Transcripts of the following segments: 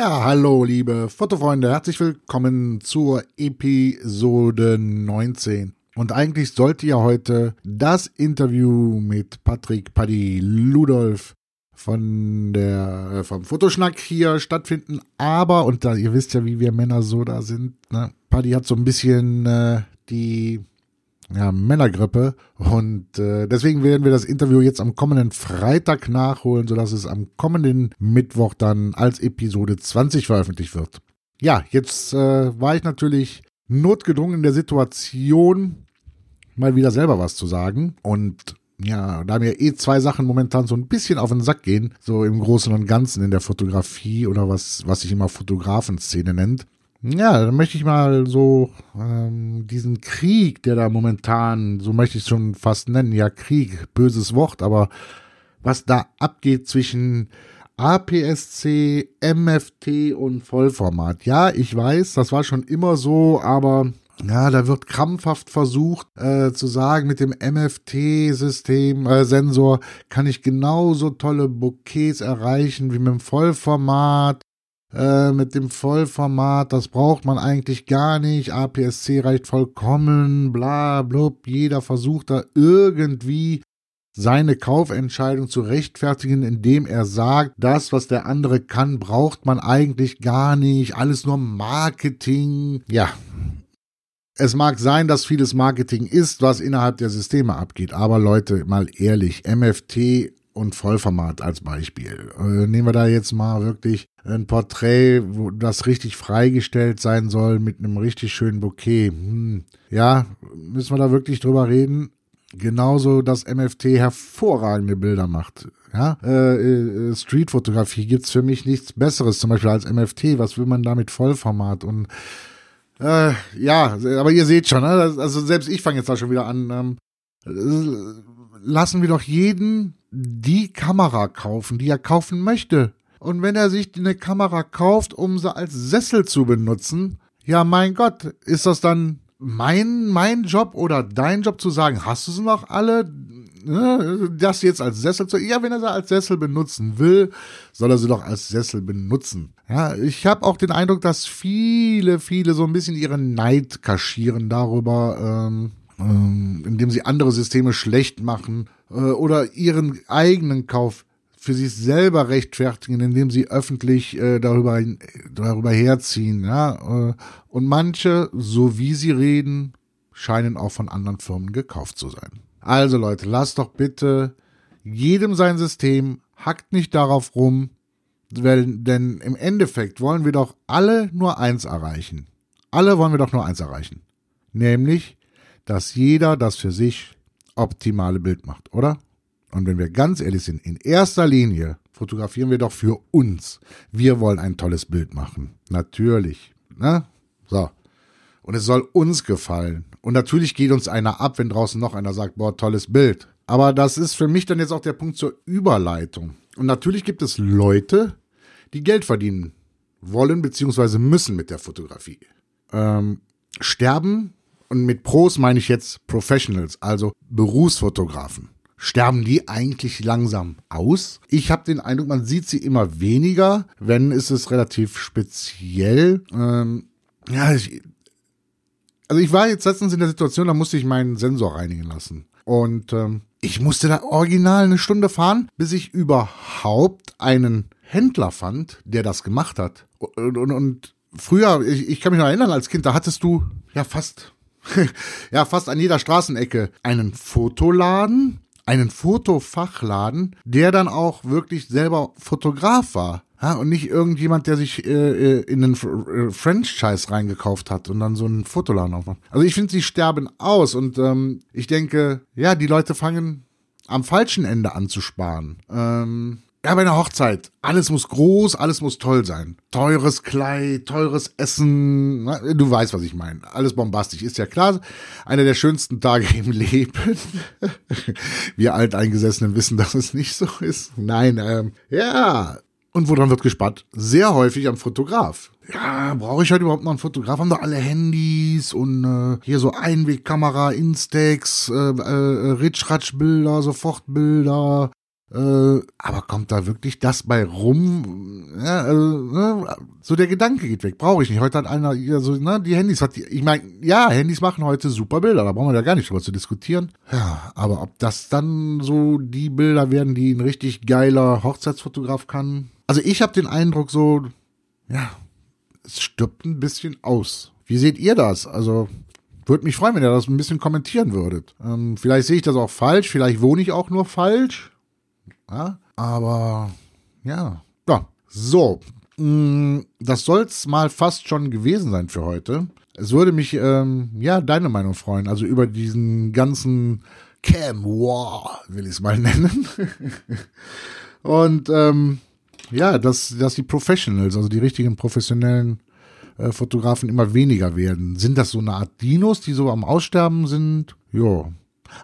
Ja, hallo liebe Fotofreunde, herzlich willkommen zur Episode 19. Und eigentlich sollte ja heute das Interview mit Patrick Paddy Ludolf von der äh, vom Fotoschnack hier stattfinden, aber und da ihr wisst ja, wie wir Männer so da sind, ne? Paddy hat so ein bisschen äh, die ja, Männergrippe. Und äh, deswegen werden wir das Interview jetzt am kommenden Freitag nachholen, sodass es am kommenden Mittwoch dann als Episode 20 veröffentlicht wird. Ja, jetzt äh, war ich natürlich notgedrungen in der Situation, mal wieder selber was zu sagen. Und ja, da mir eh zwei Sachen momentan so ein bisschen auf den Sack gehen, so im Großen und Ganzen in der Fotografie oder was, was sich immer Fotografenszene nennt, ja, dann möchte ich mal so ähm, diesen Krieg, der da momentan, so möchte ich es schon fast nennen, ja Krieg, böses Wort, aber was da abgeht zwischen APS-C, MFT und Vollformat. Ja, ich weiß, das war schon immer so, aber ja, da wird krampfhaft versucht äh, zu sagen, mit dem MFT-System, äh, Sensor kann ich genauso tolle Bouquets erreichen wie mit dem Vollformat. Äh, mit dem Vollformat, das braucht man eigentlich gar nicht. APS-C reicht vollkommen, bla, blub. Jeder versucht da irgendwie seine Kaufentscheidung zu rechtfertigen, indem er sagt, das, was der andere kann, braucht man eigentlich gar nicht. Alles nur Marketing. Ja. Es mag sein, dass vieles Marketing ist, was innerhalb der Systeme abgeht. Aber Leute, mal ehrlich, MFT und Vollformat als Beispiel. Äh, nehmen wir da jetzt mal wirklich ein Porträt, wo das richtig freigestellt sein soll mit einem richtig schönen Bouquet. Hm. Ja, müssen wir da wirklich drüber reden? Genauso, dass MFT hervorragende Bilder macht. Ja, äh, äh, Streetfotografie gibt's für mich nichts Besseres, zum Beispiel als MFT. Was will man da mit Vollformat? Und äh, ja, aber ihr seht schon, ne? also selbst ich fange jetzt da schon wieder an. Ähm, lassen wir doch jeden die Kamera kaufen, die er kaufen möchte. Und wenn er sich eine Kamera kauft, um sie als Sessel zu benutzen, ja mein Gott, ist das dann mein, mein Job oder dein Job zu sagen, hast du sie noch alle? Ne, das jetzt als Sessel zu. Ja, wenn er sie als Sessel benutzen will, soll er sie doch als Sessel benutzen. Ja, ich habe auch den Eindruck, dass viele, viele so ein bisschen ihren Neid kaschieren darüber, ähm, ähm, indem sie andere Systeme schlecht machen äh, oder ihren eigenen Kauf für sich selber rechtfertigen, indem sie öffentlich äh, darüber, darüber herziehen. Äh, und manche, so wie sie reden, scheinen auch von anderen Firmen gekauft zu sein. Also Leute, lasst doch bitte jedem sein System, hackt nicht darauf rum, denn im Endeffekt wollen wir doch alle nur eins erreichen. Alle wollen wir doch nur eins erreichen. Nämlich, dass jeder das für sich optimale Bild macht, oder? Und wenn wir ganz ehrlich sind, in erster Linie fotografieren wir doch für uns. Wir wollen ein tolles Bild machen. Natürlich. Ne? So. Und es soll uns gefallen. Und natürlich geht uns einer ab, wenn draußen noch einer sagt, boah, tolles Bild. Aber das ist für mich dann jetzt auch der Punkt zur Überleitung. Und natürlich gibt es Leute, die Geld verdienen wollen bzw. müssen mit der Fotografie. Ähm, sterben, und mit Pros meine ich jetzt Professionals, also Berufsfotografen sterben die eigentlich langsam aus. Ich habe den Eindruck, man sieht sie immer weniger. Wenn ist es relativ speziell. Ähm, ja, ich, also ich war jetzt letztens in der Situation, da musste ich meinen Sensor reinigen lassen. Und ähm, ich musste da original eine Stunde fahren, bis ich überhaupt einen Händler fand, der das gemacht hat. Und, und, und früher, ich, ich kann mich noch erinnern, als Kind, da hattest du ja fast, ja fast an jeder Straßenecke einen Fotoladen einen Fotofachladen, der dann auch wirklich selber Fotograf war. Ja, und nicht irgendjemand, der sich äh, äh in einen äh, Franchise reingekauft hat und dann so einen Fotoladen aufmacht. Also ich finde, sie sterben aus und ähm, ich denke, ja, die Leute fangen am falschen Ende an zu sparen. Ähm, Ja, bei einer Hochzeit. Alles muss groß, alles muss toll sein. Teures Kleid, teures Essen. Du weißt, was ich meine. Alles bombastisch. Ist ja klar. Einer der schönsten Tage im Leben. Wir Alteingesessenen wissen, dass es nicht so ist. Nein, ähm, ja. Und woran wird gespart? Sehr häufig am Fotograf. Ja, brauche ich heute überhaupt noch einen Fotograf? Haben doch alle Handys und äh, hier so Einwegkamera, Instax, äh, äh, Ritschratsch-Bilder, Sofortbilder, äh, aber kommt da wirklich das bei rum? Ja, also, ne? So der Gedanke geht weg. Brauche ich nicht. Heute hat einer so, ne, die Handys hat die, ich meine, ja, Handys machen heute super Bilder, da brauchen wir ja gar nicht drüber zu diskutieren. Ja, aber ob das dann so die Bilder werden, die ein richtig geiler Hochzeitsfotograf kann. Also ich habe den Eindruck so, ja, es stirbt ein bisschen aus. Wie seht ihr das? Also würde mich freuen, wenn ihr das ein bisschen kommentieren würdet. Ähm, vielleicht sehe ich das auch falsch, vielleicht wohne ich auch nur falsch. Ja, aber ja. Ja. So. Mm, das soll's mal fast schon gewesen sein für heute. Es würde mich, ähm, ja, deine Meinung freuen. Also über diesen ganzen Cam War, will ich es mal nennen. Und ähm, ja, dass, dass die Professionals, also die richtigen professionellen äh, Fotografen immer weniger werden. Sind das so eine Art Dinos, die so am Aussterben sind? Jo,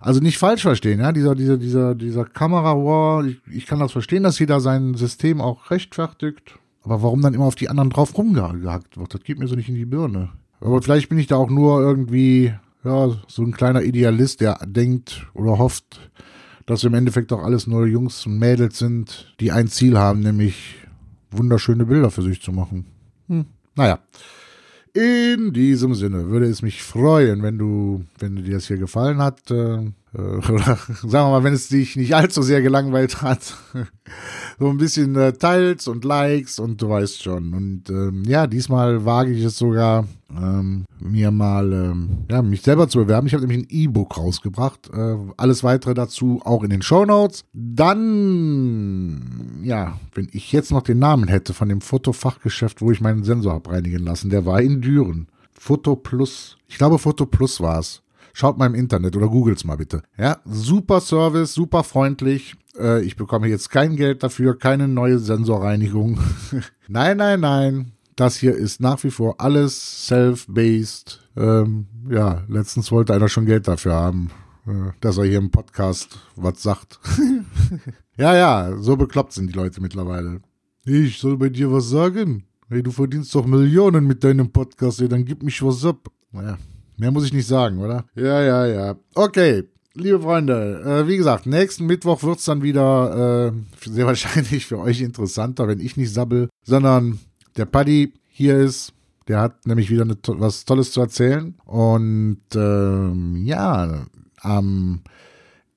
also nicht falsch verstehen, ja, dieser, dieser, dieser, dieser Kamera-War, ich, ich kann das verstehen, dass jeder sein System auch rechtfertigt. Aber warum dann immer auf die anderen drauf rumgehackt wird, das geht mir so nicht in die Birne. Aber vielleicht bin ich da auch nur irgendwie, ja, so ein kleiner Idealist, der denkt oder hofft, dass im Endeffekt auch alles nur Jungs und Mädels sind, die ein Ziel haben, nämlich wunderschöne Bilder für sich zu machen. Hm. Naja. In diesem Sinne würde es mich freuen, wenn du, wenn dir das hier gefallen hat, äh, oder sagen wir mal, wenn es dich nicht allzu sehr gelangweilt hat, so ein bisschen äh, Teils und Likes und du weißt schon. Und ähm, ja, diesmal wage ich es sogar, ähm, mir mal, ähm, ja, mich selber zu bewerben. Ich habe nämlich ein E-Book rausgebracht. Äh, alles weitere dazu auch in den Show Notes. Dann, ja, wenn ich jetzt noch den Namen hätte von dem Fotofachgeschäft, wo ich meinen Sensor habe reinigen lassen, der war in Düren. Foto Plus, ich glaube Foto Plus war es. Schaut mal im Internet oder googelt's mal bitte. Ja, super Service, super freundlich. Äh, ich bekomme jetzt kein Geld dafür, keine neue Sensorreinigung. nein, nein, nein. Das hier ist nach wie vor alles self-based. Ähm, ja, letztens wollte einer schon Geld dafür haben, äh, dass er hier im Podcast was sagt. ja, ja, so bekloppt sind die Leute mittlerweile. Ich soll bei dir was sagen? Hey, du verdienst doch Millionen mit deinem Podcast, ey, dann gib mich was ab. Naja, Mehr muss ich nicht sagen, oder? Ja, ja, ja. Okay, liebe Freunde, äh, wie gesagt, nächsten Mittwoch wird es dann wieder äh, sehr wahrscheinlich für euch interessanter, wenn ich nicht sabbel, sondern der Paddy hier ist. Der hat nämlich wieder eine, was Tolles zu erzählen. Und ähm, ja, am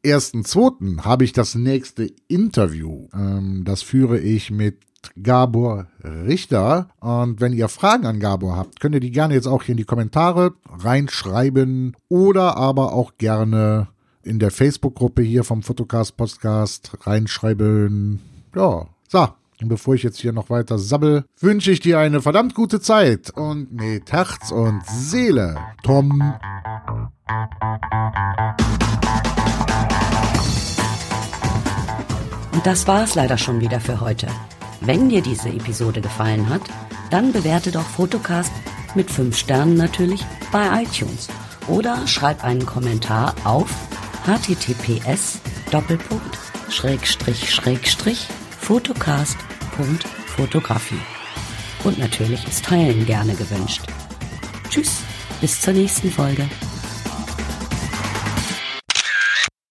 1.2. habe ich das nächste Interview. Ähm, das führe ich mit Gabor Richter. Und wenn ihr Fragen an Gabor habt, könnt ihr die gerne jetzt auch hier in die Kommentare reinschreiben oder aber auch gerne in der Facebook-Gruppe hier vom Fotocast Podcast reinschreiben. Ja, so. Und bevor ich jetzt hier noch weiter sabbel, wünsche ich dir eine verdammt gute Zeit und mit Herz und Seele, Tom. Und das war es leider schon wieder für heute. Wenn dir diese Episode gefallen hat, dann bewerte doch Fotocast mit 5 Sternen natürlich bei iTunes oder schreib einen Kommentar auf https fotocast.fotografie. Und natürlich ist Teilen gerne gewünscht. Tschüss, bis zur nächsten Folge.